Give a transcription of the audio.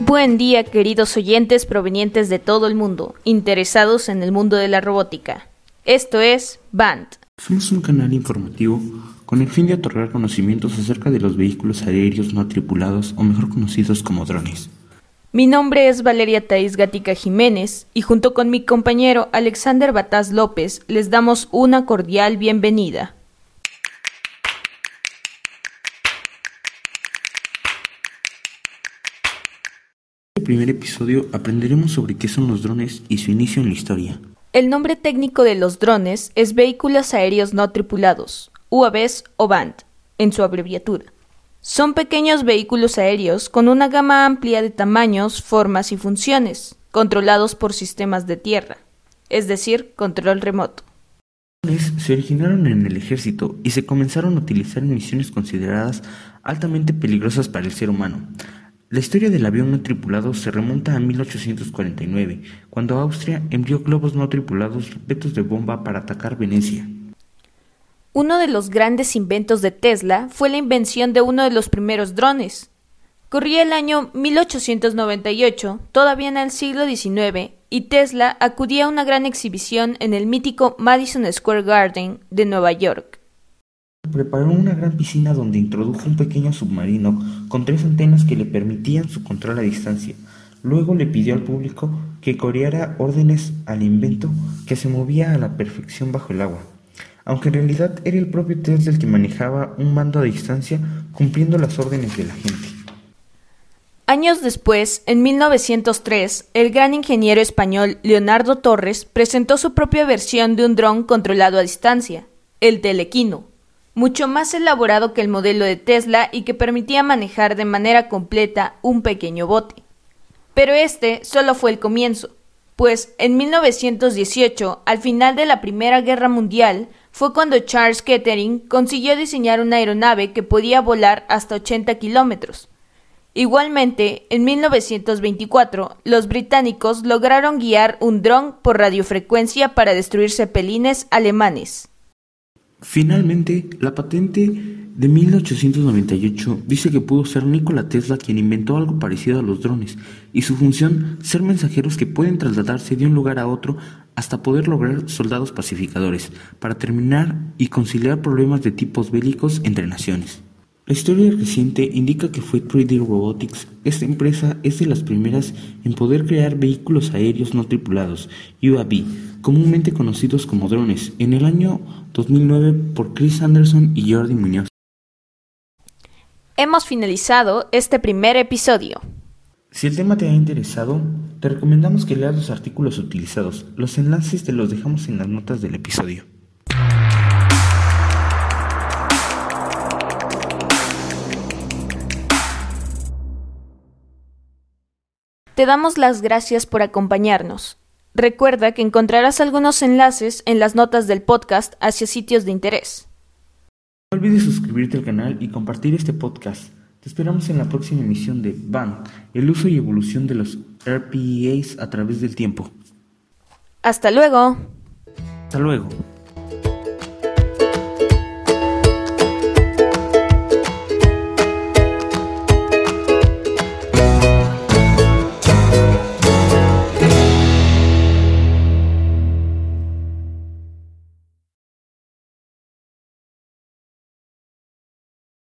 Buen día queridos oyentes provenientes de todo el mundo, interesados en el mundo de la robótica. Esto es BAND. Somos un canal informativo con el fin de otorgar conocimientos acerca de los vehículos aéreos no tripulados o mejor conocidos como drones. Mi nombre es Valeria Thais Gatica Jiménez y junto con mi compañero Alexander Bataz López les damos una cordial bienvenida. En el primer episodio aprenderemos sobre qué son los drones y su inicio en la historia. El nombre técnico de los drones es Vehículos Aéreos No Tripulados, UAVs o BAND, en su abreviatura. Son pequeños vehículos aéreos con una gama amplia de tamaños, formas y funciones, controlados por sistemas de tierra, es decir, control remoto. Los drones se originaron en el ejército y se comenzaron a utilizar en misiones consideradas altamente peligrosas para el ser humano. La historia del avión no tripulado se remonta a 1849, cuando Austria envió globos no tripulados repletos de bomba para atacar Venecia. Uno de los grandes inventos de Tesla fue la invención de uno de los primeros drones. Corría el año 1898, todavía en el siglo XIX, y Tesla acudía a una gran exhibición en el mítico Madison Square Garden de Nueva York. Preparó una gran piscina donde introdujo un pequeño submarino con tres antenas que le permitían su control a distancia. Luego le pidió al público que coreara órdenes al invento que se movía a la perfección bajo el agua aunque en realidad era el propio Tesla el que manejaba un mando a distancia cumpliendo las órdenes de la gente. Años después, en 1903, el gran ingeniero español Leonardo Torres presentó su propia versión de un dron controlado a distancia, el Telequino, mucho más elaborado que el modelo de Tesla y que permitía manejar de manera completa un pequeño bote. Pero este solo fue el comienzo, pues en 1918, al final de la Primera Guerra Mundial, fue cuando Charles Kettering consiguió diseñar una aeronave que podía volar hasta 80 kilómetros. Igualmente, en 1924, los británicos lograron guiar un dron por radiofrecuencia para destruir cepelines alemanes. Finalmente, la patente de 1898 dice que pudo ser Nikola Tesla quien inventó algo parecido a los drones, y su función ser mensajeros que pueden trasladarse de un lugar a otro hasta poder lograr soldados pacificadores, para terminar y conciliar problemas de tipos bélicos entre naciones. La historia reciente indica que fue 3D Robotics. Esta empresa es de las primeras en poder crear vehículos aéreos no tripulados, UAV, comúnmente conocidos como drones, en el año 2009 por Chris Anderson y Jordi Muñoz. Hemos finalizado este primer episodio. Si el tema te ha interesado, te recomendamos que leas los artículos utilizados. Los enlaces te los dejamos en las notas del episodio. Te damos las gracias por acompañarnos. Recuerda que encontrarás algunos enlaces en las notas del podcast hacia sitios de interés. No olvides suscribirte al canal y compartir este podcast. Te esperamos en la próxima emisión de BAN, el uso y evolución de los RPAs a través del tiempo. Hasta luego. Hasta luego.